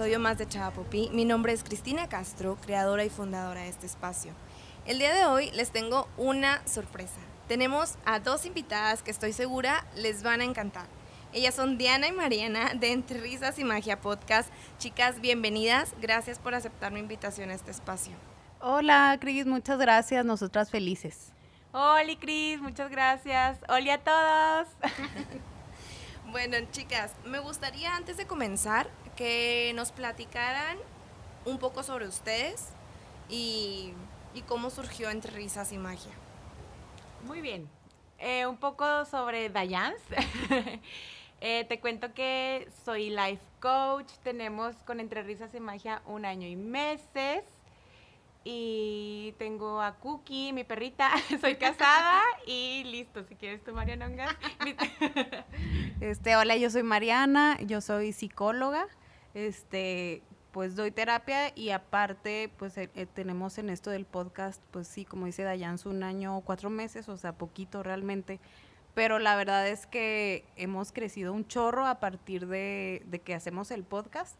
episodio más de Chavapopi. Mi nombre es Cristina Castro, creadora y fundadora de este espacio. El día de hoy les tengo una sorpresa. Tenemos a dos invitadas que estoy segura les van a encantar. Ellas son Diana y Mariana de Entre Risas y Magia Podcast. Chicas, bienvenidas. Gracias por aceptar mi invitación a este espacio. Hola, Cris, muchas gracias. Nosotras felices. Hola, Cris, muchas gracias. Hola a todos. Bueno, chicas, me gustaría antes de comenzar que nos platicaran un poco sobre ustedes y, cómo surgió entre risas y magia. Muy bien. Eh, un poco sobre Dayans. Eh, te cuento que soy life coach. Tenemos con Entre Risas y Magia un año y meses. Y tengo a Cookie, mi perrita. Soy casada y listo. Si quieres tú, Mariana este, hola, yo soy Mariana, yo soy psicóloga. Este, pues doy terapia y aparte, pues eh, eh, tenemos en esto del podcast, pues sí, como dice Dayans, un año, cuatro meses, o sea, poquito realmente. Pero la verdad es que hemos crecido un chorro a partir de, de que hacemos el podcast.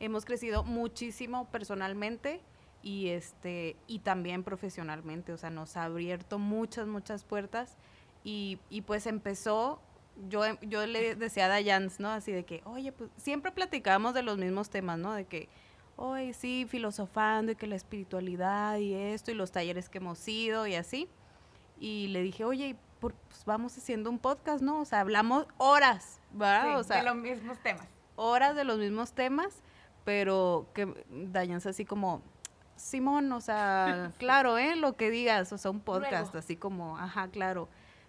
Hemos crecido muchísimo personalmente y este y también profesionalmente, o sea, nos ha abierto muchas muchas puertas y, y pues empezó yo yo le decía a Dayans, ¿no? Así de que, "Oye, pues siempre platicábamos de los mismos temas, ¿no? De que Oye, sí, filosofando y que la espiritualidad y esto y los talleres que hemos ido y así. Y le dije, oye, pues vamos haciendo un podcast, ¿no? O sea, hablamos horas, ¿verdad? o sea, de los mismos temas. Horas de los mismos temas, pero que Dayans así como, Simón, o sea, claro, ¿eh? Lo que digas, o sea, un podcast, así como, ajá, claro,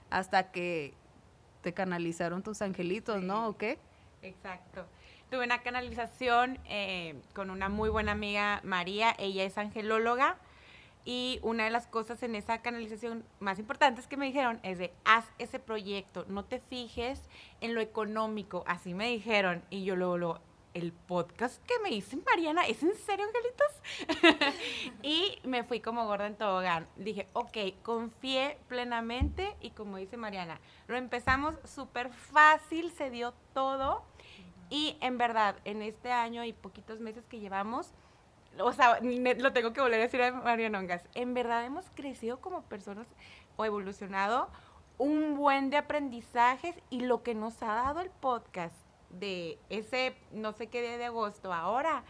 hasta que te canalizaron tus angelitos, ¿no? ¿O qué? Exacto. Tuve una canalización eh, con una muy buena amiga, María, ella es angelóloga, y una de las cosas en esa canalización más importantes que me dijeron es de, haz ese proyecto, no te fijes en lo económico, así me dijeron, y yo luego lo el podcast que me hice Mariana, ¿es en serio, angelitos? y me fui como gorda en tobogán. Dije, ok, confié plenamente y como dice Mariana, lo empezamos súper fácil, se dio todo. Y en verdad, en este año y poquitos meses que llevamos, o sea, lo tengo que volver a decir a Mariana Ongas, en verdad hemos crecido como personas o evolucionado un buen de aprendizajes y lo que nos ha dado el podcast de ese no sé qué día de agosto ahora.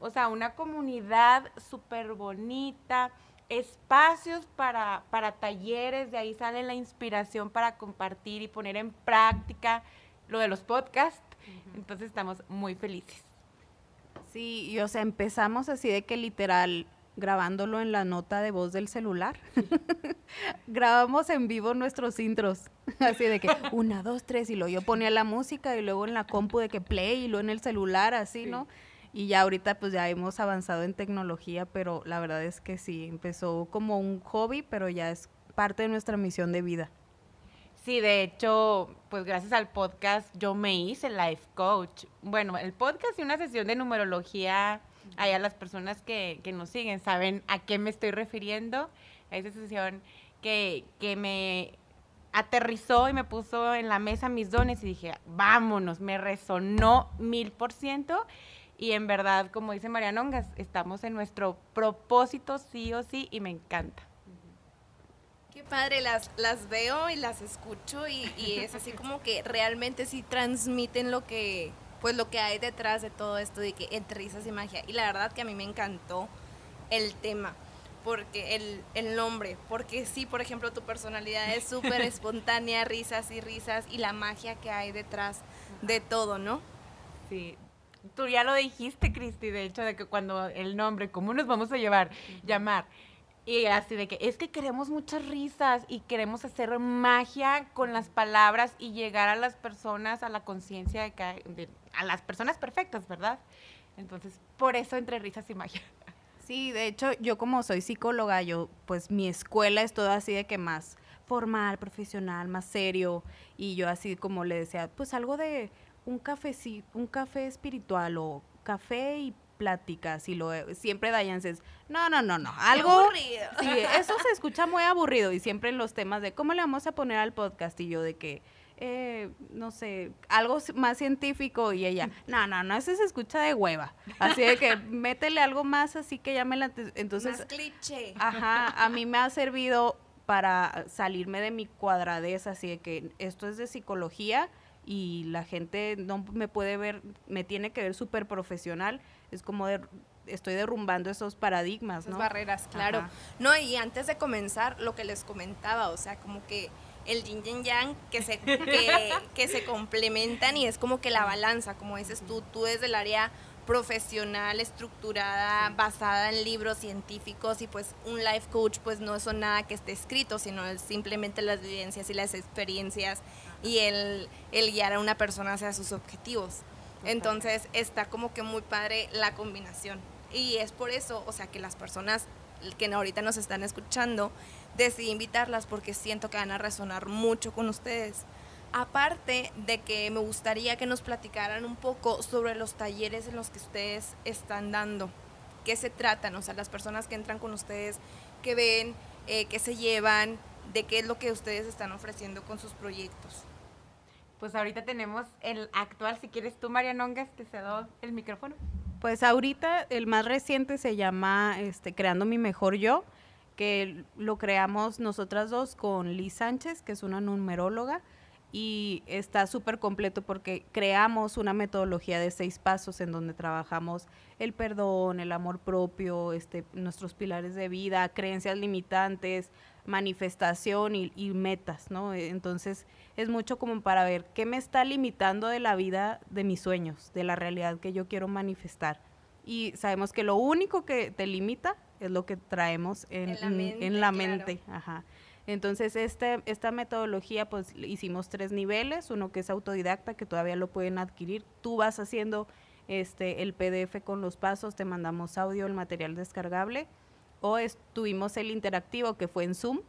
O sea, una comunidad súper bonita, espacios para, para talleres, de ahí sale la inspiración para compartir y poner en práctica lo de los podcasts. Entonces estamos muy felices. Sí, y o sea, empezamos así de que literal grabándolo en la nota de voz del celular. Grabamos en vivo nuestros intros, así de que una, dos, tres, y luego yo ponía la música y luego en la compu de que play y luego en el celular, así, ¿no? Y ya ahorita pues ya hemos avanzado en tecnología, pero la verdad es que sí, empezó como un hobby, pero ya es parte de nuestra misión de vida. Sí, de hecho, pues gracias al podcast yo me hice life coach. Bueno, el podcast y una sesión de numerología a las personas que, que, nos siguen saben a qué me estoy refiriendo. A esa sesión que, que me aterrizó y me puso en la mesa mis dones y dije, vámonos, me resonó mil por ciento. Y en verdad, como dice María Nongas, estamos en nuestro propósito sí o sí y me encanta. Qué padre, las, las veo y las escucho y es así como que realmente sí transmiten lo que, pues lo que hay detrás de todo esto de que entre risas y magia. Y la verdad que a mí me encantó el tema, porque el, el nombre, porque sí, por ejemplo, tu personalidad es súper espontánea, risas y risas, y la magia que hay detrás de todo, ¿no? Sí. Tú ya lo dijiste, Cristi, de hecho, de que cuando el nombre, ¿cómo nos vamos a llevar? Llamar y así de que es que queremos muchas risas y queremos hacer magia con las palabras y llegar a las personas, a la conciencia de, a las personas perfectas, ¿verdad? Entonces, por eso entre risas y magia. Sí, de hecho, yo como soy psicóloga, yo, pues mi escuela es todo así de que más formal, profesional, más serio. Y yo así como le decía, pues algo de un café, un café espiritual o café y pláticas y lo siempre Dayan es, no, no, no, no, algo aburrido. Sí, eso se escucha muy aburrido y siempre en los temas de cómo le vamos a poner al podcast y yo de que eh, no sé, algo más científico y ella, no, no, no, ese se escucha de hueva. Así de que métele algo más así que llame la. Entonces, Más cliché. Ajá, a mí me ha servido para salirme de mi cuadradez, así de que esto es de psicología y la gente no me puede ver, me tiene que ver súper profesional, es como de, estoy derrumbando esos paradigmas, Esas ¿no? barreras, claro. Ajá. No, y antes de comenzar, lo que les comentaba, o sea, como que el yin y yang que se, que, que se complementan y es como que la balanza, como dices tú, tú desde el área profesional, estructurada, basada en libros científicos y pues un life coach pues no son nada que esté escrito, sino es simplemente las vivencias y las experiencias y el, el guiar a una persona hacia sus objetivos. Entonces está como que muy padre la combinación. Y es por eso, o sea, que las personas que ahorita nos están escuchando, decidí invitarlas porque siento que van a resonar mucho con ustedes. Aparte de que me gustaría que nos platicaran un poco sobre los talleres en los que ustedes están dando. ¿Qué se tratan? O sea, las personas que entran con ustedes, que ven, eh, qué se llevan, de qué es lo que ustedes están ofreciendo con sus proyectos. Pues ahorita tenemos el actual, si quieres tú, Marianongas, te cedo el micrófono. Pues ahorita el más reciente se llama este, Creando mi mejor yo, que lo creamos nosotras dos con Liz Sánchez, que es una numeróloga, y está súper completo porque creamos una metodología de seis pasos en donde trabajamos el perdón, el amor propio, este, nuestros pilares de vida, creencias limitantes, manifestación y, y metas, ¿no? Entonces es mucho como para ver qué me está limitando de la vida de mis sueños, de la realidad que yo quiero manifestar. Y sabemos que lo único que te limita es lo que traemos en, En la en- mente, en la claro. mente. Ajá. Entonces, este, esta metodología, pues hicimos tres niveles, uno que es autodidacta, que todavía lo pueden adquirir. Tú vas haciendo este, el PDF con los pasos, te mandamos audio, el material descargable, o es- tuvimos el interactivo que fue en Zoom,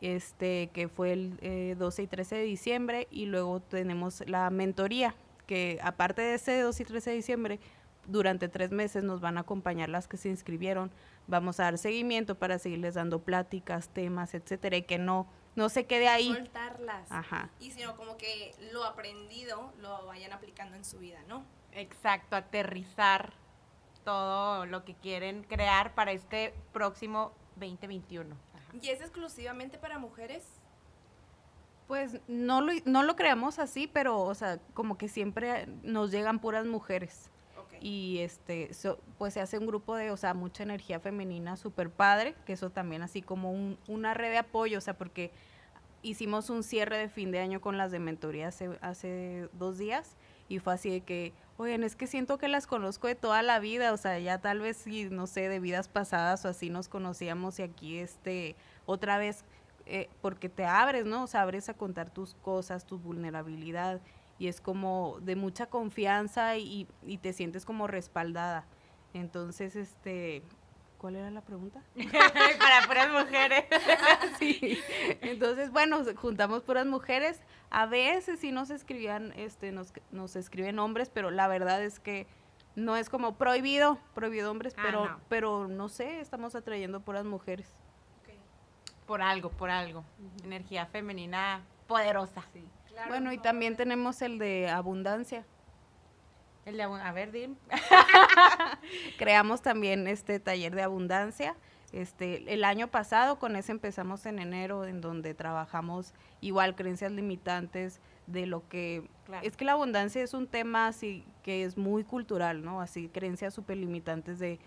este, que fue el eh, 12 y 13 de diciembre, y luego tenemos la mentoría, que aparte de ese 12 y 13 de diciembre, durante tres meses nos van a acompañar las que se inscribieron. Vamos a dar seguimiento para seguirles dando pláticas, temas, etcétera, y que no, no se quede ahí. Soltarlas. Ajá. Y sino como que lo aprendido lo vayan aplicando en su vida, ¿no? Exacto, aterrizar todo lo que quieren crear para este próximo 2021. ¿Y es exclusivamente para mujeres? Pues no lo, no lo creamos así, pero, o sea, como que siempre nos llegan puras mujeres. Ok. Y este, so- pues se hace un grupo de, o sea, mucha energía femenina súper padre, que eso también así como un- una red de apoyo, o sea, porque hicimos un cierre de fin de año con las de mentoría hace, hace dos días y fue así de que, oigan, es que siento que las conozco de toda la vida, o sea, ya tal vez, no sé, de vidas pasadas o así nos conocíamos y aquí, este, otra vez, eh, porque te abres, ¿no? O sea, abres a contar tus cosas, tu vulnerabilidad y es como de mucha confianza y, y te sientes como respaldada. Entonces, este, ¿cuál era la pregunta? para puras mujeres. Sí. Entonces, bueno, juntamos puras mujeres. A veces sí nos escribían, este, nos, nos escriben hombres, pero la verdad es que no es como prohibido, prohibido hombres, Ah, pero, no. pero no sé, estamos atrayendo puras mujeres. Por algo, por algo. Energía femenina poderosa. Claro, bueno, y también tenemos el de abundancia. El de, a ver, Dim. Creamos también este taller de abundancia. Este, el año pasado con ese empezamos en enero, en donde trabajamos igual creencias limitantes de lo que Claro. es que la abundancia es un tema así que es muy cultural, ¿no? Así creencias súper limitantes de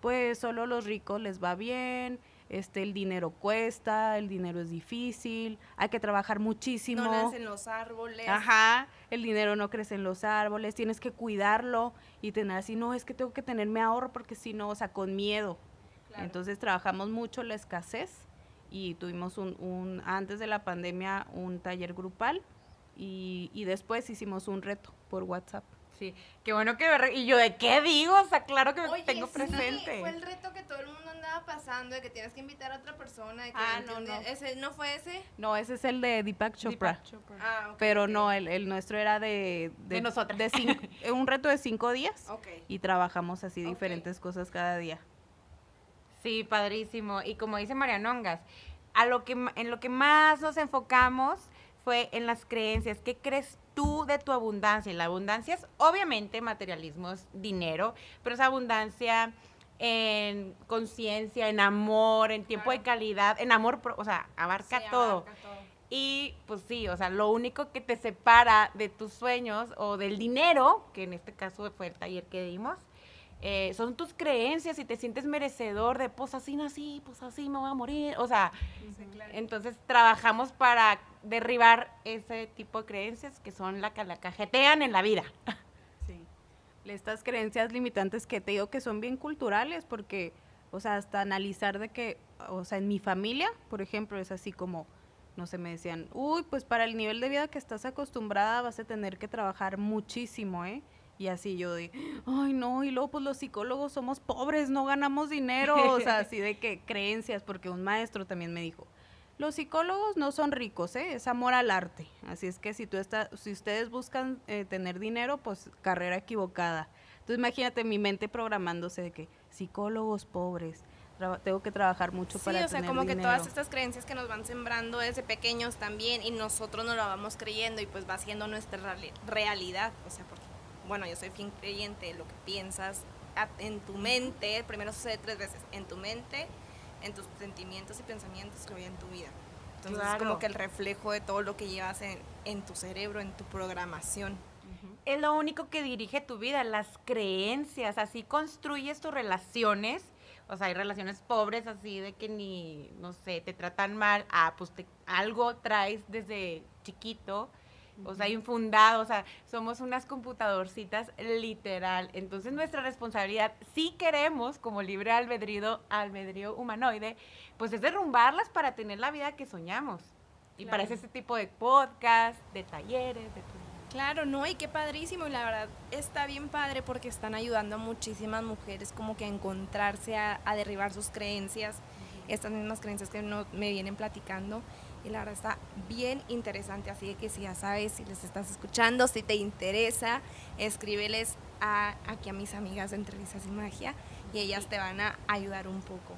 pues solo los ricos les va bien, este el dinero cuesta, el dinero es difícil, hay que trabajar muchísimo. No nacen los árboles. Ajá, el dinero no crece en los árboles, tienes que cuidarlo y tener así, no, es que tengo que tener mi ahorro porque si no, o sea, con miedo. Claro. Entonces trabajamos mucho la escasez y tuvimos un, un- antes de la pandemia, un taller grupal y, y después hicimos un reto por WhatsApp. Sí, qué bueno que Y yo, ¿de qué digo? O sea, claro que me Oye, tengo sí, presente. fue el reto que todo el mundo pasando, de que tienes que invitar a otra persona. de que Ah, no, no. ¿Ese, ¿No fue ese? No, ese es el de Deepak Chopra. Deepak Chopra. Ah, ok. Pero no, el, el nuestro era de... De nosotras. de cinco- un reto de cinco días Ok. y trabajamos así diferentes cosas cada día. Sí, padrísimo. Y como dice Marianongas, a lo que, en lo que más nos enfocamos fue en las creencias. ¿Qué crees tú de tu abundancia? Y la abundancia es obviamente materialismo, es dinero, pero es abundancia en conciencia, en amor, en tiempo de calidad, en amor, o sea, abarca, todo. Y pues sí, o sea, lo único que te separa de tus sueños o del dinero, que en este caso fue el taller que dimos, eh, son tus creencias y te sientes merecedor de, pues así nací, pues así me voy a morir. O sea, entonces trabajamos para derribar ese tipo de creencias que son la que la cajetean en la vida. Estas creencias limitantes que te digo que son bien culturales porque, o sea, hasta analizar de que, o sea, en mi familia, por ejemplo, es así como, no sé, me decían, uy, pues para el nivel de vida que estás acostumbrada vas a tener que trabajar muchísimo, ¿eh? Y así yo de, ay no, y luego pues los psicólogos somos pobres, no ganamos dinero, o sea, así de que creencias, porque un maestro también me dijo, los psicólogos no son ricos, ¿eh? es amor al arte. Así es que si tú estás, si ustedes buscan eh, tener dinero, pues carrera equivocada. Entonces imagínate mi mente programándose de que psicólogos pobres, tengo que trabajar mucho para tener Sí, o sea, como que todas estas creencias que nos van sembrando desde pequeños también y nosotros no lo vamos creyendo y pues va siendo nuestra realidad, o sea, porque bueno, yo soy fin creyente, lo que piensas en tu mente, primero sucede tres veces, en tu mente, en tus sentimientos y pensamientos, que en tu vida. Entonces es como que el reflejo de todo lo que llevas en, tu cerebro, en tu programación. Es lo único que dirige tu vida, las creencias, así construyes tus relaciones. O sea, hay relaciones pobres así de que ni, no sé, te tratan mal, ah, pues algo traes desde chiquito o sea, infundado, o sea, somos unas computadorcitas literal. Entonces nuestra responsabilidad, si queremos, como libre albedrío, albedrío humanoide, pues es derrumbarlas para tener la vida que soñamos. Y para ese tipo de podcast, de talleres, de todo. Claro, no, y qué padrísimo, y la verdad está bien padre porque están ayudando a muchísimas mujeres como que a encontrarse, a, derribar sus creencias, estas mismas creencias que no, me vienen platicando y la verdad está bien interesante, así que si ya sabes, si les estás escuchando, si te interesa, escríbeles aquí a mis amigas de Entrevistas y Magia y ellas te van a ayudar un poco.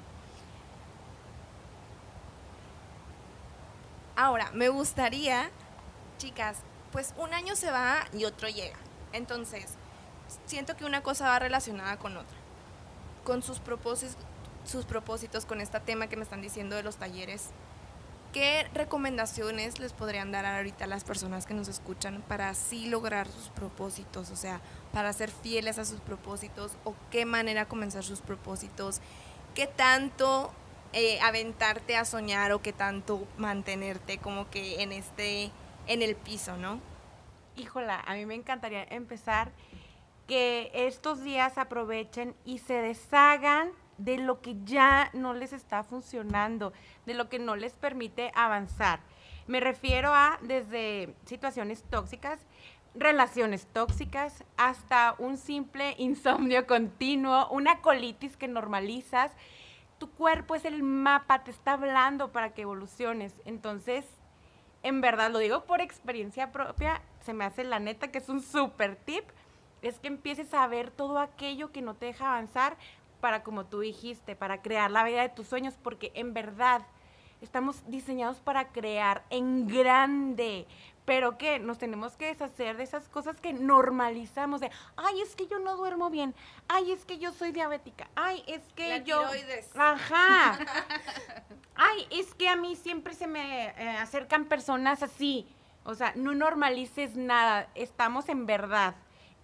Ahora, me gustaría, chicas, pues un año se va y otro llega. Entonces, siento que una cosa va relacionada con otra. Con sus propósitos, sus propósitos con este tema que me están diciendo de los talleres ¿Qué recomendaciones les podrían dar ahorita a las personas que nos escuchan para así lograr sus propósitos? O sea, para ser fieles a sus propósitos o qué manera comenzar sus propósitos, qué tanto eh, aventarte a soñar o qué tanto mantenerte como que en este, en el piso, ¿no? Híjola, a mí me encantaría empezar que estos días aprovechen y se deshagan de lo que ya no les está funcionando, de lo que no les permite avanzar. Me refiero a desde situaciones tóxicas, relaciones tóxicas, hasta un simple insomnio continuo, una colitis que normalizas. Tu cuerpo es el mapa, te está hablando para que evoluciones. Entonces, en verdad, lo digo por experiencia propia, se me hace la neta que es un súper tip, es que empieces a ver todo aquello que no te deja avanzar, para, como tú dijiste, para crear la vida de tus sueños, porque en verdad estamos diseñados para crear en grande. Pero que nos tenemos que deshacer de esas cosas que normalizamos de, ay, es que yo no duermo bien, ay, es que yo soy diabética, ay, es que la yo... Tiroides. Ajá. ay, es que a mí siempre se me eh, acercan personas así. O sea, no normalices nada, estamos en verdad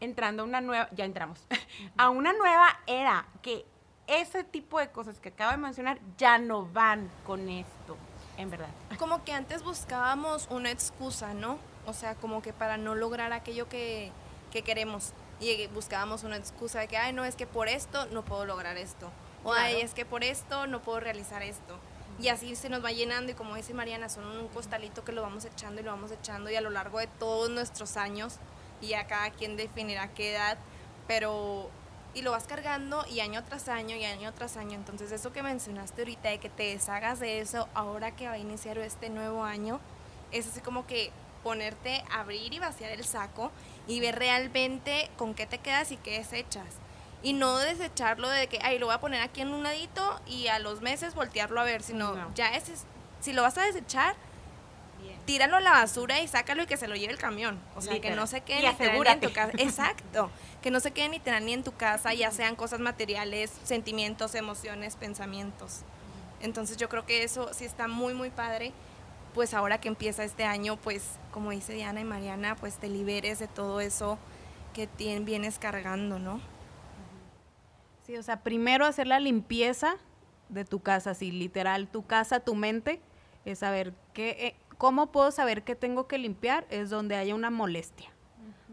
entrando a una nueva, ya entramos, a una nueva era, que ese tipo de cosas que acabo de mencionar ya no van con esto, en verdad. Como que antes buscábamos una excusa, ¿no? O sea, como que para no lograr aquello que, que queremos. Y buscábamos una excusa de que, ay, no, es que por esto no puedo lograr esto. O, ay, es que por esto no puedo realizar esto. Y así se nos va llenando y como dice Mariana, son un costalito que lo vamos echando y lo vamos echando y a lo largo de todos nuestros años y a cada quien definirá qué edad, pero y lo vas cargando y año tras año y año tras año. Entonces eso que mencionaste ahorita de que te deshagas de eso ahora que va a iniciar este nuevo año, es así como que ponerte, abrir y vaciar el saco y ver realmente con qué te quedas y qué desechas. Y no desecharlo de que, ay, lo voy a poner aquí en un ladito y a los meses voltearlo a ver, sino ya ese, si lo vas a desechar, tíralo a la basura y sácalo y que se lo lleve el camión. O sea, que no se quede literal ni en tu casa. Exacto. Que no se quede literal ni en tu casa, ya sean cosas materiales, sentimientos, emociones, pensamientos. Entonces yo creo que eso sí está muy, muy padre. Pues ahora que empieza este año, pues como dice Diana y Mariana, pues te liberes de todo eso que tien- vienes cargando, ¿no? Sí, o sea, primero hacer la limpieza de tu casa, así literal, tu casa, tu mente, es saber qué, eh, cómo puedo saber qué tengo que limpiar, es donde haya una molestia.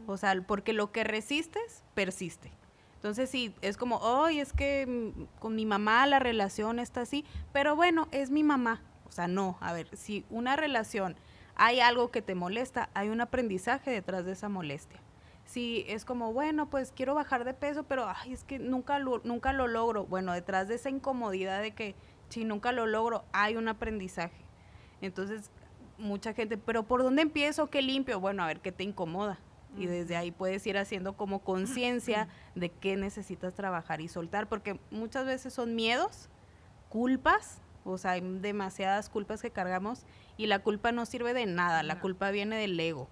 O sea, porque lo que resistes, persiste. Entonces, sí, es como, hoy es que con mi mamá la relación está así, pero bueno, es mi mamá. O sea, no, a ver, si una relación hay algo que te molesta, hay un aprendizaje detrás de esa molestia. Si es como, bueno, pues quiero bajar de peso, pero ay, es que nunca lo, nunca lo logro. Bueno, detrás de esa incomodidad de que si nunca lo logro, hay un aprendizaje. Entonces, mucha gente, pero ¿por dónde empiezo? ¿Qué limpio? Bueno, a ver qué te incomoda. Y desde ahí puedes ir haciendo como conciencia de qué necesitas trabajar y soltar, porque muchas veces son miedos, culpas, o sea, hay demasiadas culpas que cargamos y la culpa no sirve de nada, la culpa viene del ego.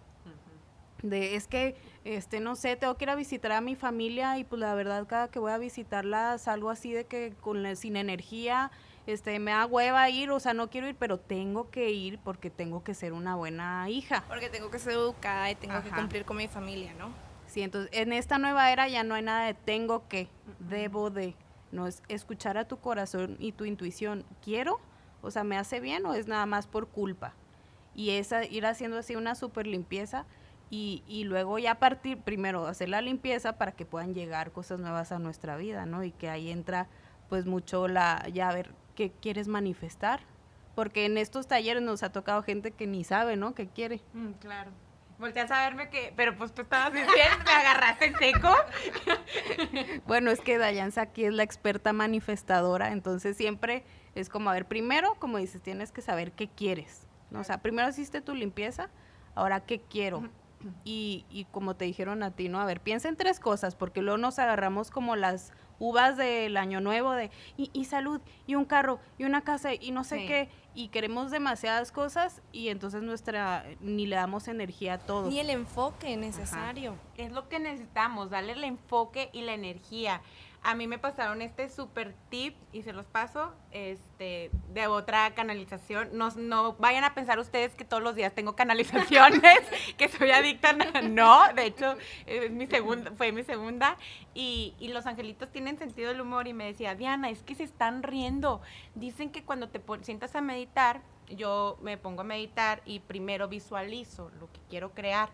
De es que, este, no sé, tengo que ir a visitar a mi familia y pues la verdad cada que voy a visitarla salgo así de que con la- sin energía, este, me da hueva ir, o sea, no quiero ir, pero tengo que ir porque tengo que ser una buena hija. Porque tengo que ser educada y tengo que cumplir con mi familia, ¿no? Sí, entonces en esta nueva era ya no hay nada de tengo que, debo de, no es escuchar a tu corazón y tu intuición, quiero, o sea, me hace bien o es nada más por culpa. Y esa, ir haciendo así una super limpieza y, y luego ya partir, primero hacer la limpieza para que puedan llegar cosas nuevas a nuestra vida, ¿no? Y que ahí entra pues mucho la, ya a ver, ¿qué quieres manifestar? Porque en estos talleres nos ha tocado gente que ni sabe, ¿no? ¿Qué quiere? Mm, claro. Volteas a verme que, pero pues tú estabas diciendo, me agarraste en seco. Bueno, es que Dayanza aquí es la experta manifestadora, entonces siempre es como, a ver, primero, como dices, tienes que saber qué quieres. ¿no? O sea, primero hiciste tu limpieza, ahora qué quiero. Y, y como te dijeron a ti, ¿no? A ver, piensa en tres cosas, porque luego nos agarramos como las uvas del año nuevo de, y, y salud, y un carro, y una casa, y no sé Sí. qué, y queremos demasiadas cosas, y entonces nuestra, ni le damos energía a todo. Ni el enfoque necesario. Es lo que necesitamos, darle el enfoque y la energía. A mí me pasaron este super tip y se los paso este, de otra canalización. No, no vayan a pensar ustedes que todos los días tengo canalizaciones, que soy adicta. No, de hecho, es mi segunda, fue mi segunda. Y, y los angelitos tienen sentido del humor y me decía, Diana, es que se están riendo. Dicen que cuando te sientas a meditar, yo me pongo a meditar y primero visualizo lo que quiero crear.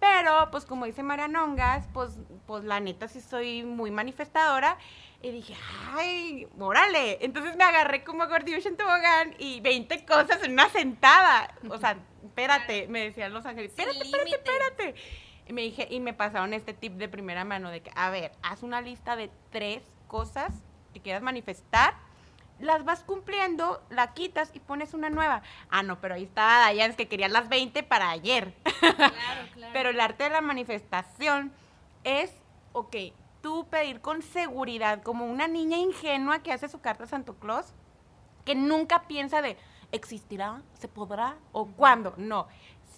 Pero, pues como dice Marianongas, pues, pues la neta sí soy muy manifestadora. Y dije, ay, órale. Entonces me agarré como gordillo en tobogán y 20 cosas en una sentada. O sea, espérate, me decían los ángeles, espérate, espérate, espérate. Y me dije, y me pasaron este tip de primera mano de que, a ver, haz una lista de tres cosas que quieras manifestar las vas cumpliendo, la quitas y pones una nueva. Ah, no, pero ahí estaba Dayan, es que quería las 20 para ayer. Claro, claro. Pero el arte de la manifestación es, ok, tú pedir con seguridad, como una niña ingenua que hace su carta a Santo Claus, que nunca piensa de, ¿existirá? ¿Se podrá? ¿O cuándo? No.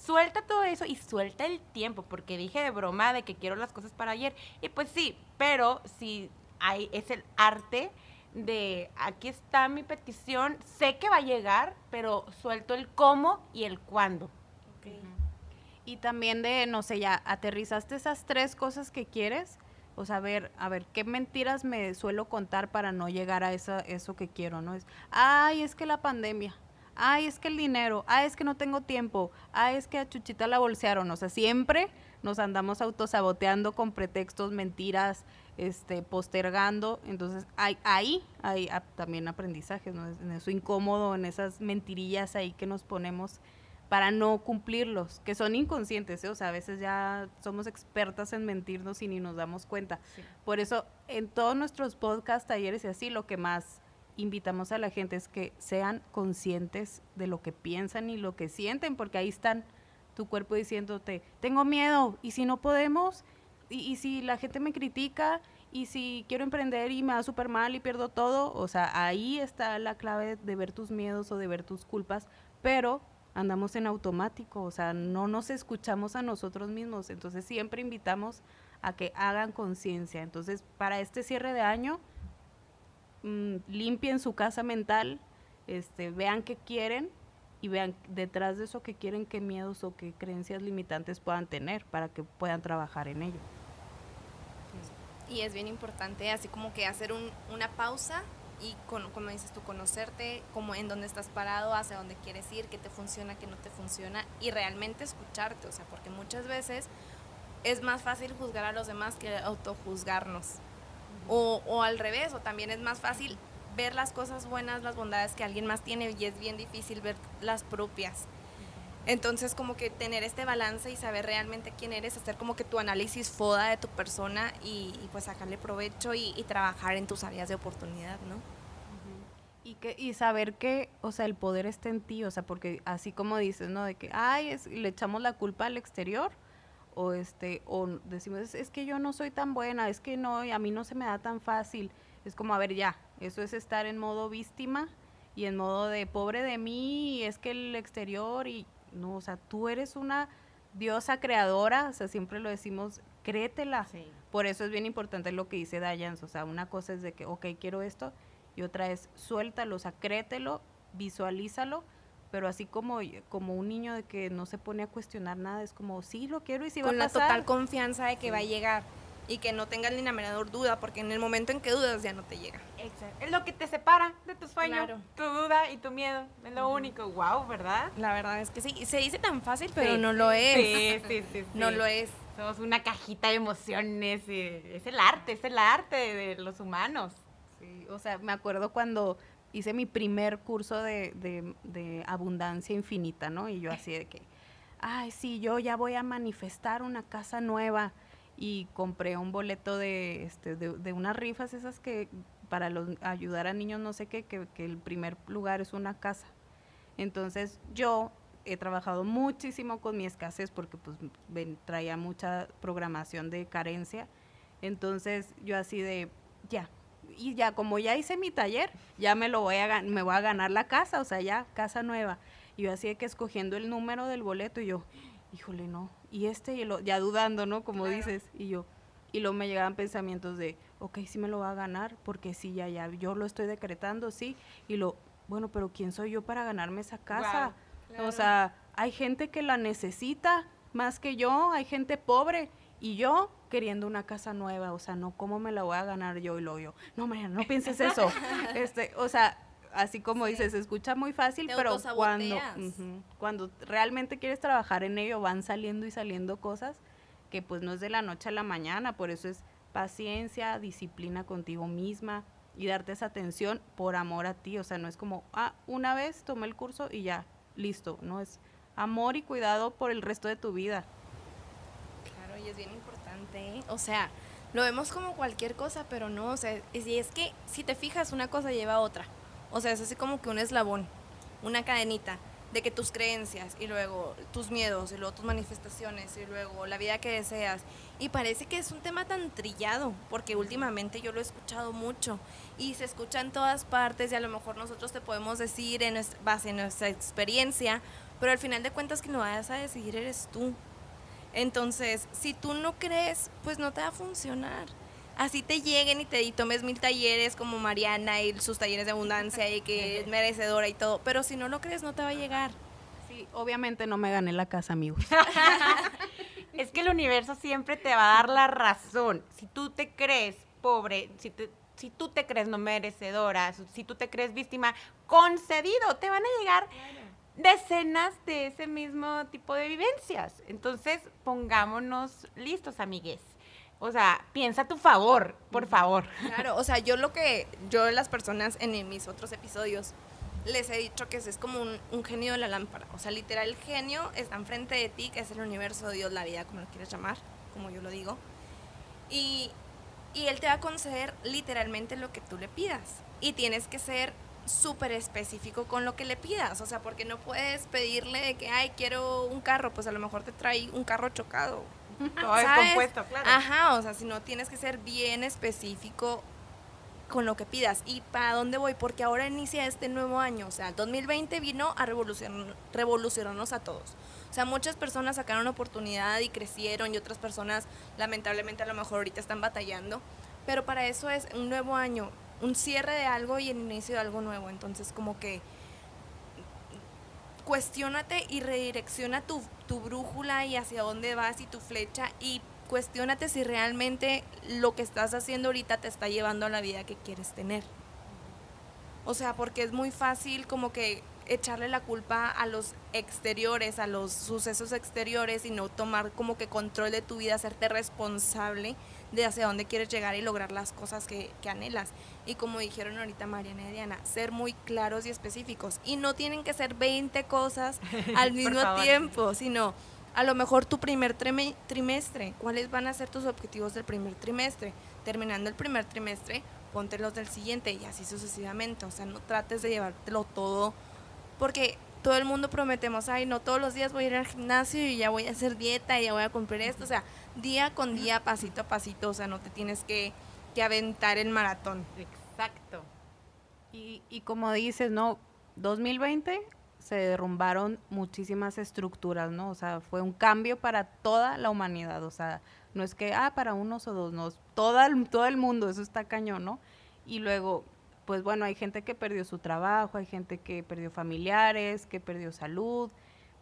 Suelta todo eso y suelta el tiempo, porque dije de broma de que quiero las cosas para ayer. Y pues sí, pero si hay, es el arte de aquí está mi petición, sé que va a llegar, pero suelto el cómo y el cuándo. Y también de, no sé, ya aterrizaste esas tres cosas que quieres. O sea, a ver, a ver, ¿qué mentiras me suelo contar para no llegar a esa, eso que quiero, no? Es, ay, es que la pandemia. Ay, es que el dinero. Ay, es que no tengo tiempo. Ay, es que a Chuchita la bolsearon. O sea, siempre nos andamos autosaboteando con pretextos, mentiras, este, postergando. Entonces, hay, ahí hay también aprendizajes, ¿no? En eso incómodo, en esas mentirillas ahí que nos ponemos para no cumplirlos, que son inconscientes, ¿eh? o sea, a veces ya somos expertas en mentirnos y ni nos damos cuenta. Por eso, en todos nuestros podcasts, talleres y así, lo que más invitamos a la gente es que sean conscientes de lo que piensan y lo que sienten, porque ahí están tu cuerpo diciéndote, tengo miedo, y si no podemos, y, y si la gente me critica, y si quiero emprender y me va súper mal y pierdo todo, o sea, ahí está la clave de ver tus miedos o de ver tus culpas, pero andamos en automático, o sea, no nos escuchamos a nosotros mismos, entonces siempre invitamos a que hagan conciencia. Entonces, para este cierre de año, mm, limpien su casa mental, este, vean qué quieren y vean detrás de eso qué quieren, qué miedos o qué creencias limitantes puedan tener para que puedan trabajar en ello. Y es bien importante, así como que hacer un, una pausa y con, como dices tú, conocerte, como en dónde estás parado, hacia dónde quieres ir, qué te funciona, qué no te funciona y realmente escucharte, o sea, porque muchas veces es más fácil juzgar a los demás que autojuzgarnos. O, o al revés, o también es más fácil ver las cosas buenas, las bondades que alguien más tiene y es bien difícil ver las propias. Entonces, como que tener este balance y saber realmente quién eres, hacer como que tu análisis foda de tu persona y, pues sacarle provecho y, trabajar en tus áreas de oportunidad, ¿no? Y, que, y saber que, o sea, el poder está en ti, o sea, porque así como dices, ¿no? De que, ay, es, le echamos la culpa al exterior, o este, o decimos, es, que yo no soy tan buena, es que no, a mí no se me da tan fácil. Es como, a ver, ya, eso es estar en modo víctima y en modo de pobre de mí, y es que el exterior y no, o sea, tú eres una diosa creadora, o sea, siempre lo decimos, créetela. Por eso es bien importante lo que dice Dayans, o sea, una cosa es de que, ok, quiero esto, y otra es suéltalo, o sea, créetelo, visualízalo, pero así como, como un niño de que no se pone a cuestionar nada, es como, sí, lo quiero y si va a pasar. Con la total confianza de que va a llegar y que no tengas ni la menor duda, porque en el momento en que dudas ya no te llega. Exacto. Es lo que te separa de tu sueño, tu duda y tu miedo. Es lo único. Wow, ¿verdad? La verdad es que sí. Se dice tan fácil, pero no lo es. Sí, sí, sí, No lo es. Somos una cajita de emociones. Y es el arte, es el arte de los humanos. Sí, o sea, me acuerdo cuando hice mi primer curso de, de, de abundancia infinita, ¿no? Y yo así de que, ay, sí, yo ya voy a manifestar una casa nueva y compré un boleto de, este, de, unas rifas esas que para ayudar a niños no sé qué, que, el primer lugar es una casa. Entonces yo he trabajado muchísimo con mi escasez porque pues traía mucha programación de carencia. Entonces yo así de, ya, y ya como ya hice mi taller, ya me lo voy a me voy a ganar la casa, o sea, ya casa nueva. Y yo así de que escogiendo el número del boleto y yo, híjole, no, y este y lo, ya dudando, ¿no? Como dices, y yo, y luego me llegaban pensamientos de, ok, sí me lo va a ganar, porque sí, ya, ya, yo lo estoy decretando, sí, y lo, bueno, pero ¿quién soy yo para ganarme esa casa? O sea, hay gente que la necesita más que yo, hay gente pobre, y yo queriendo una casa nueva, o sea, no, ¿cómo me la voy a ganar yo y lo yo? No, María, no pienses eso. este, o sea, así como dices, se escucha muy fácil, pero cuando, cuando realmente quieres trabajar en ello, van saliendo y saliendo cosas que pues no es de la noche a la mañana, por eso es paciencia, disciplina contigo misma y darte esa atención por amor a ti, o sea, no es como, ah, una vez tomé el curso y ya, listo, no es amor y cuidado por el resto de tu vida. Claro, y es bien importante, ¿eh? o sea, lo vemos como cualquier cosa, pero no, o sea, y es que si te fijas, una cosa lleva a otra. O sea, es así como que un eslabón, una cadenita de que tus creencias y luego tus miedos y luego tus manifestaciones y luego la vida que deseas. Y parece que es un tema tan trillado, porque últimamente yo lo he escuchado mucho y se escucha en todas partes y a lo mejor nosotros te podemos decir en base en nuestra experiencia, pero al final de cuentas que lo vayas a decidir eres tú. Entonces, si tú no crees, pues no te va a funcionar así te lleguen y te tomes mil talleres como Mariana y sus talleres de abundancia y que es merecedora y todo, pero si no lo crees no te va a llegar. Sí, obviamente no me gané la casa, amigos. es que el universo siempre te va a dar la razón. Si tú te crees pobre, si, si tú te crees no merecedora, si tú te crees víctima, concedido, te van a llegar decenas de ese mismo tipo de vivencias. Entonces, pongámonos listos, amigues. O sea, piensa a tu favor, por favor. Claro, o sea, yo lo que, yo las personas en mis otros episodios les he dicho que es como un, genio de la lámpara. O sea, literal, el genio está enfrente de ti, que es el universo, Dios, la vida, como lo quieras llamar, como yo lo digo. Y, y él te va a conceder literalmente lo que tú le pidas. Y tienes que ser súper específico con lo que le pidas. O sea, porque no puedes pedirle de que, ay, quiero un carro, pues a lo mejor te trae un carro chocado todo es compuesto, claro. Ajá, o sea, si no tienes que ser bien específico con lo que pidas. ¿Y para dónde voy? Porque ahora inicia este nuevo año. O sea, el 2020 vino a revolucionar, revolucionarnos a todos. O sea, muchas personas sacaron oportunidad y crecieron y otras personas lamentablemente a lo mejor ahorita están batallando. Pero para eso es un nuevo año, un cierre de algo y el inicio de algo nuevo. Entonces como que cuestiónate y redirecciona tu, tu brújula y hacia dónde vas y tu flecha y cuestiónate si realmente lo que estás haciendo ahorita te está llevando a la vida que quieres tener. O sea, porque es muy fácil como que echarle la culpa a los exteriores, a los sucesos exteriores y no tomar como que control de tu vida, hacerte responsable de hacia dónde quieres llegar y lograr las cosas que, que anhelas. Y como dijeron ahorita Mariana y Diana, ser muy claros y específicos. Y no tienen que ser 20 cosas al mismo tiempo, sino a lo mejor tu primer trimestre, cuáles van a ser tus objetivos del primer trimestre. Terminando el primer trimestre, ponte los del siguiente y así sucesivamente. O sea, no trates de llevártelo todo porque todo el mundo prometemos, ay, no todos los días voy a ir al gimnasio y ya voy a hacer dieta y ya voy a cumplir esto. O sea, día con día, pasito a pasito, o sea, no te tienes que, que aventar el maratón. Exacto. Y, y como dices, ¿no? 2020 se derrumbaron muchísimas estructuras, ¿no? O sea, fue un cambio para toda la humanidad, o sea, no es que, ah, para unos o dos, no, todo el, todo el mundo, eso está cañón, ¿no? Y luego, pues bueno, hay gente que perdió su trabajo, hay gente que perdió familiares, que perdió salud,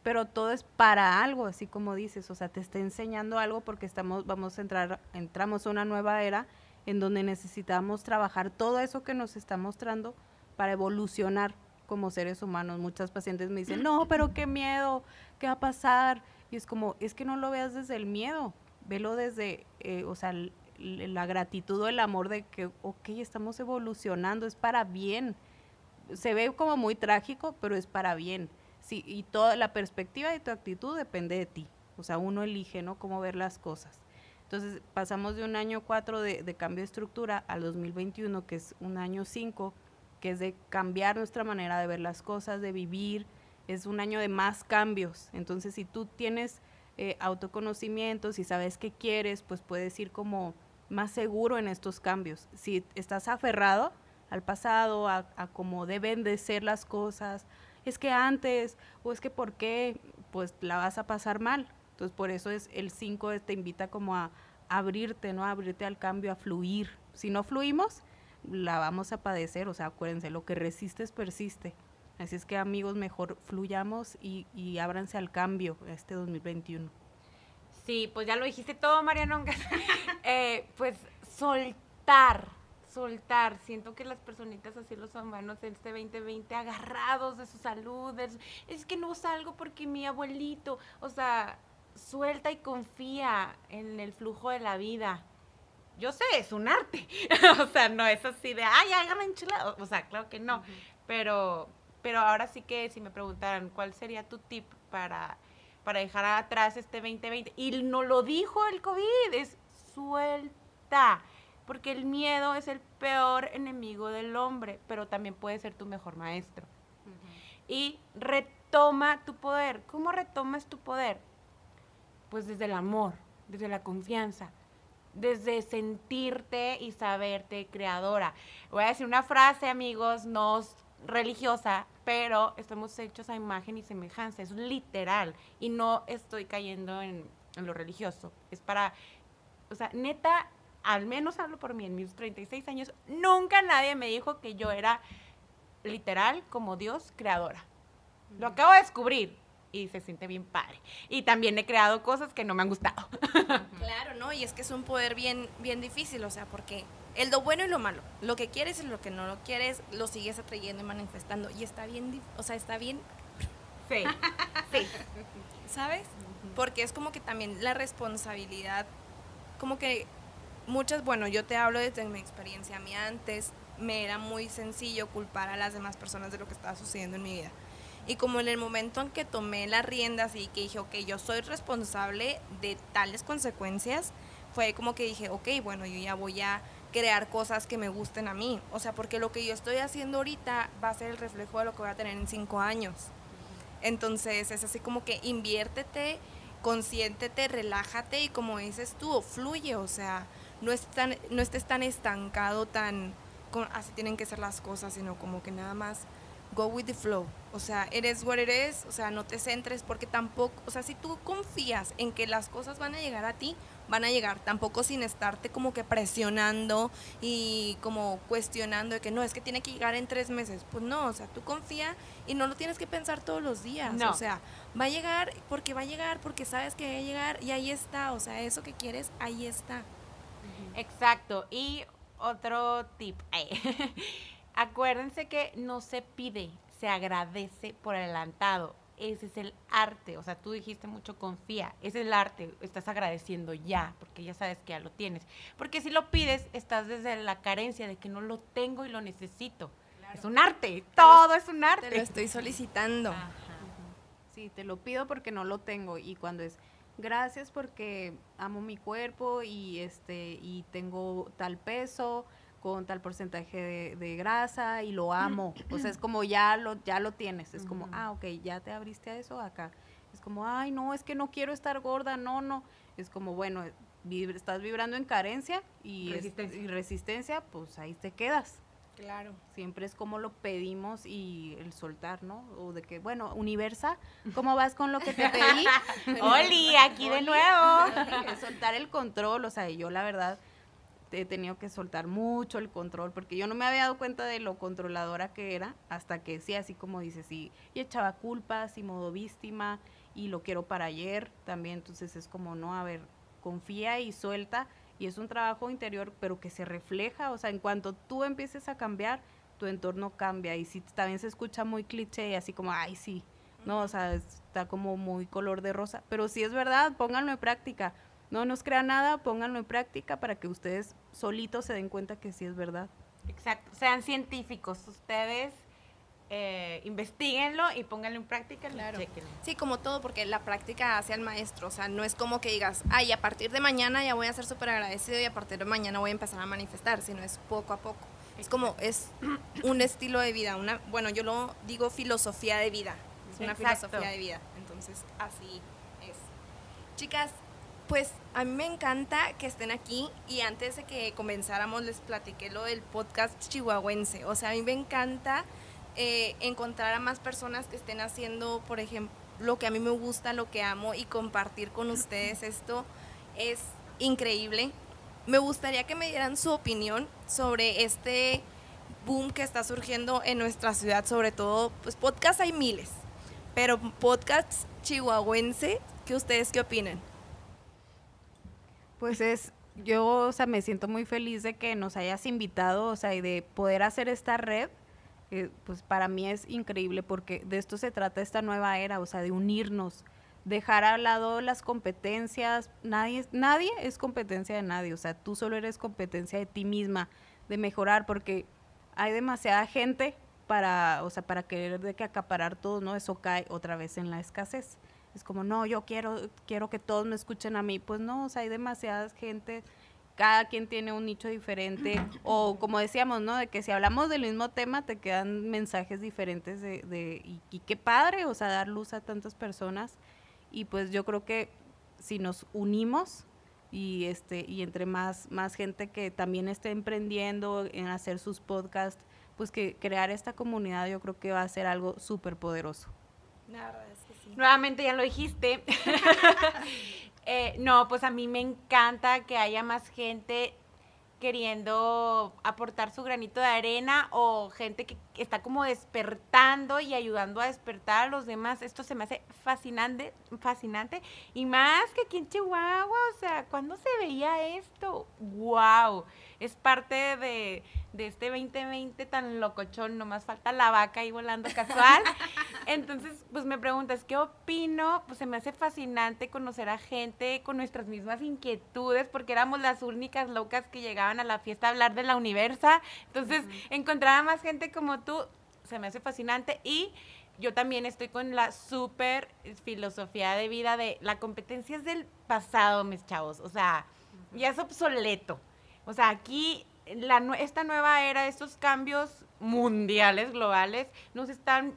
pero todo es para algo, así como dices, o sea, te está enseñando algo porque estamos, vamos a entrar, entramos a una nueva era en donde necesitamos trabajar todo eso que nos está mostrando para evolucionar como seres humanos. Muchas pacientes me dicen, no, pero qué miedo, ¿qué va a pasar? Y es como, es que no lo veas desde el miedo, velo desde, eh, o sea, la gratitud o el amor de que, ok, estamos evolucionando, es para bien. Se ve como muy trágico, pero es para bien. Sí, y toda la perspectiva de tu actitud depende de ti. O sea, uno elige, ¿no? Cómo ver las cosas. Entonces, pasamos de un año 4 de, de cambio de estructura al 2021, que es un año 5, que es de cambiar nuestra manera de ver las cosas, de vivir. Es un año de más cambios. Entonces, si tú tienes eh, autoconocimiento, si sabes qué quieres, pues puedes ir como más seguro en estos cambios. Si estás aferrado al pasado, a, a cómo deben de ser las cosas, es que antes, o es que por qué, pues la vas a pasar mal. Entonces, por eso es el 5 te invita como a abrirte, ¿no? A abrirte al cambio, a fluir. Si no fluimos, la vamos a padecer, o sea, acuérdense, lo que resistes persiste. Así es que amigos, mejor fluyamos y, y ábranse al cambio este 2021. Sí, pues ya lo dijiste todo, Mariano. eh, pues soltar, soltar. Siento que las personitas así, los humanos en este 2020, agarrados de su salud, es que no salgo porque mi abuelito, o sea, suelta y confía en el flujo de la vida yo sé, es un arte. o sea, no es así de, ay, hagan enchilado. O sea, claro que no. Pero, pero ahora sí que si me preguntaran cuál sería tu tip para, para dejar atrás este 2020, y no lo dijo el COVID, es suelta. Porque el miedo es el peor enemigo del hombre, pero también puede ser tu mejor maestro. Y retoma tu poder. ¿Cómo retomas tu poder? Pues desde el amor, desde la confianza, desde sentirte y saberte creadora. Voy a decir una frase, amigos, no religiosa, pero estamos hechos a imagen y semejanza, es literal, y no estoy cayendo en, lo religioso, es para, o sea, neta, al menos hablo por mí, en mis 36 años, nunca nadie me dijo que yo era literal como Dios creadora. Lo acabo de descubrir, y se siente bien padre. Y también he creado cosas que no me han gustado. Claro, ¿no? Y es que es un poder bien, bien difícil, o sea, porque el lo bueno y lo malo, lo que quieres y lo que no lo quieres, lo sigues atrayendo y manifestando. Y está bien, o sea, está bien. Sí, sí. ¿Sabes? Porque es como que también la responsabilidad, como que muchas, bueno, yo te hablo desde mi experiencia, a mí antes me era muy sencillo culpar a las demás personas de lo que estaba sucediendo en mi vida y como en el momento en que tomé las riendas y que dije, ok, yo soy responsable de tales consecuencias, fue como que dije, ok, bueno, yo ya voy a crear cosas que me gusten a mí. O sea, porque lo que yo estoy haciendo ahorita va a ser el reflejo de lo que voy a tener en cinco años. Entonces es así como que inviértete, consiéntete, relájate y como dices tú, fluye, o sea, no, no estés tan estancado, tan así tienen que ser las cosas, sino como que nada más go with the flow. O sea, eres what eres, o sea, no te centres porque tampoco, o sea, si tú confías en que las cosas van a llegar a ti, van a llegar, tampoco sin estarte como que presionando y como cuestionando de que no, es que tiene que llegar en tres meses. Pues no, o sea, tú confía y no lo tienes que pensar todos los días. No. O sea, va a llegar porque va a llegar, porque sabes que va a llegar y ahí está. O sea, eso que quieres, ahí está. Exacto. Y otro tip. Acuérdense que no se pide, se agradece por adelantado. Ese es el arte. O sea, tú dijiste mucho confía. Ese es el arte. Estás agradeciendo ya, porque ya sabes que ya lo tienes. Porque si lo pides, estás desde la carencia de que no lo tengo y lo necesito. Es un arte. Todo es un Te lo arte. estoy solicitando. Ajá. Sí, te lo pido porque no lo tengo y cuando es gracias porque amo mi cuerpo y este y tengo tal peso con tal porcentaje de, de grasa y lo amo. O sea, es como ya lo ya lo tienes, es como, Ujú. ah, ok, ya te abriste a eso acá. Es como, ay, no, es que no quiero estar gorda, no, no. Es como, bueno, estás vibrando en carencia y es- Resistencia. y resistencia, pues ahí te quedas Claro. siempre es como lo pedimos y el soltar, ¿no? O de que, bueno, Universa, ¿cómo vas con lo que te pedí? Oli, aquí de nuevo. Es soltar el control, o sea, yo la verdad he tenido que soltar mucho el control porque yo no me había dado cuenta de lo controladora que era hasta que sí, así como dices, sí, y echaba culpas y modo víctima y lo quiero para ayer también, entonces es como, no, a ver, confía y suelta y es un trabajo interior, pero que se refleja, o sea, en cuanto tú empieces a cambiar, tu entorno cambia y si también se escucha muy cliché así como, ay, sí, no, o sea, está como muy color de rosa, pero si es verdad, pónganlo en práctica. No nos crean nada, pónganlo en práctica para que ustedes solitos se den cuenta que sí es verdad. Exacto. Sean científicos. Ustedes eh, investiguenlo y pónganlo en práctica Claro. chequenlo. Sí, como todo, porque la práctica hace al maestro. O sea, no es como que digas, ay, a partir de mañana ya voy a ser súper agradecido y a partir de mañana voy a empezar a manifestar, sino es poco a poco. Es como, es un estilo de vida, una, bueno, yo lo digo filosofía de vida. Es una Exacto. filosofía de vida. Entonces, así es. Chicas, pues a mí me encanta que estén aquí y antes de que comenzáramos les platiqué lo del podcast chihuahuense. O sea, a mí me encanta eh, encontrar a más personas que estén haciendo, por ejemplo, lo que a mí me gusta, lo que amo y compartir con ustedes esto es increíble. Me gustaría que me dieran su opinión sobre este boom que está surgiendo en nuestra ciudad, sobre todo, pues podcasts hay miles, pero podcasts chihuahuense, ¿qué ustedes qué opinan? Pues es, yo, o sea, me siento muy feliz de que nos hayas invitado, o sea, y de poder hacer esta red, que, pues para mí es increíble porque de esto se trata esta nueva era, o sea, de unirnos, dejar a lado las competencias, nadie, nadie es competencia de nadie, o sea, tú solo eres competencia de ti misma, de mejorar, porque hay demasiada gente para, o sea, para querer de que acaparar todo, ¿no? Eso cae otra vez en la escasez. Es como, no, yo quiero, quiero que todos me escuchen a mí. Pues no, o sea, hay demasiada gente, cada quien tiene un nicho diferente. O como decíamos, ¿no? De que si hablamos del mismo tema, te quedan mensajes diferentes de, de y, y qué padre, o sea, dar luz a tantas personas. Y pues yo creo que si nos unimos y este y entre más más gente que también esté emprendiendo en hacer sus podcasts, pues que crear esta comunidad yo creo que va a ser algo súper poderoso. La verdad es que sí. Nuevamente ya lo dijiste. Eh, no, pues a mí me encanta que haya más gente queriendo aportar su granito de arena o gente que está como despertando y ayudando a despertar a los demás. Esto se me hace fascinante, fascinante. Y más que aquí en Chihuahua, o sea, ¿cuándo se veía esto? ¡Wow! Es parte de, de este 2020 tan locochón, nomás falta la vaca ahí volando casual. Entonces, pues me preguntas, ¿qué opino? Pues se me hace fascinante conocer a gente con nuestras mismas inquietudes, porque éramos las únicas locas que llegaban a la fiesta a hablar de la universa. Entonces, encontrar a más gente como tú, se me hace fascinante. Y yo también estoy con la súper filosofía de vida de la competencia es del pasado, mis chavos. O sea, ya es obsoleto. O sea, aquí la, esta nueva era, estos cambios mundiales, globales, nos están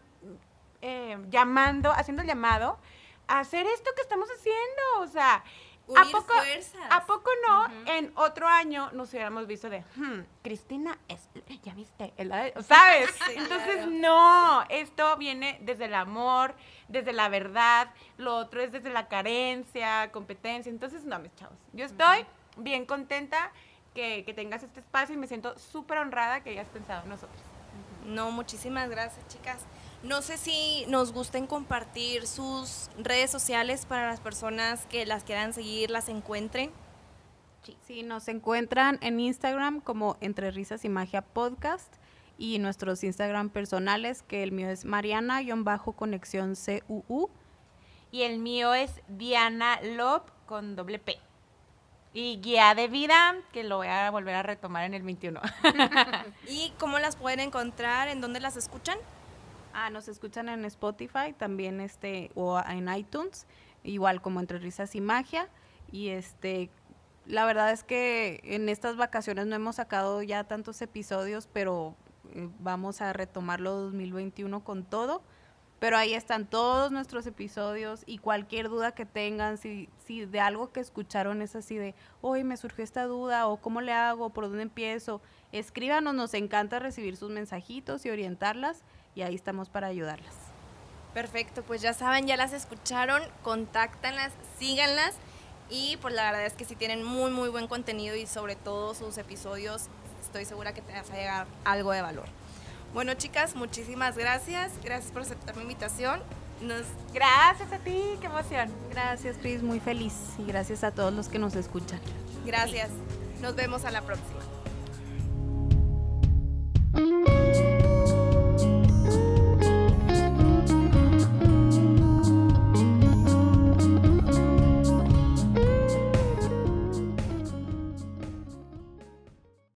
eh, llamando, haciendo el llamado a hacer esto que estamos haciendo. O sea, ¿A poco. ¿A poco no? En otro año nos hubiéramos visto de, "Hmm, Cristina es, ya viste, el- ¿sabes? Sí, Entonces, claro. no, esto viene desde el amor, desde la verdad, lo otro es desde la carencia, competencia. Entonces, no, mis chavos, yo estoy bien contenta que, que tengas este espacio y me siento súper honrada que hayas pensado en nosotros. No, muchísimas gracias, chicas. No sé si nos gusten compartir sus redes sociales para las personas que las quieran seguir, las encuentren. Sí, nos encuentran en Instagram como Entre Risas y Magia Podcast y nuestros Instagram personales, que el mío es Mariana-conexión CUU. Y el mío es Diana Lop con doble P. Y guía de vida, que lo voy a volver a retomar en el 21. ¿Y cómo las pueden encontrar? ¿En dónde las escuchan? Ah, nos escuchan en Spotify, también este, o en iTunes, igual como Entre Risas y Magia. Y este, la verdad es que en estas vacaciones no hemos sacado ya tantos episodios, pero eh, vamos a retomarlo 2021 con todo. Pero ahí están todos nuestros episodios y cualquier duda que tengan, si, si de algo que escucharon es así de, hoy me surgió esta duda o cómo le hago, por dónde empiezo, escríbanos, nos encanta recibir sus mensajitos y orientarlas y ahí estamos para ayudarlas. Perfecto, pues ya saben, ya las escucharon, contáctanlas, síganlas y pues la verdad es que sí tienen muy muy buen contenido y sobre todo sus episodios estoy segura que te vas a llegar algo de valor. Bueno, chicas, muchísimas gracias. Gracias por aceptar mi invitación. Nos... Gracias a ti, qué emoción. Gracias, Cris, muy feliz. Y gracias a todos los que nos escuchan. Gracias. Nos vemos a la próxima.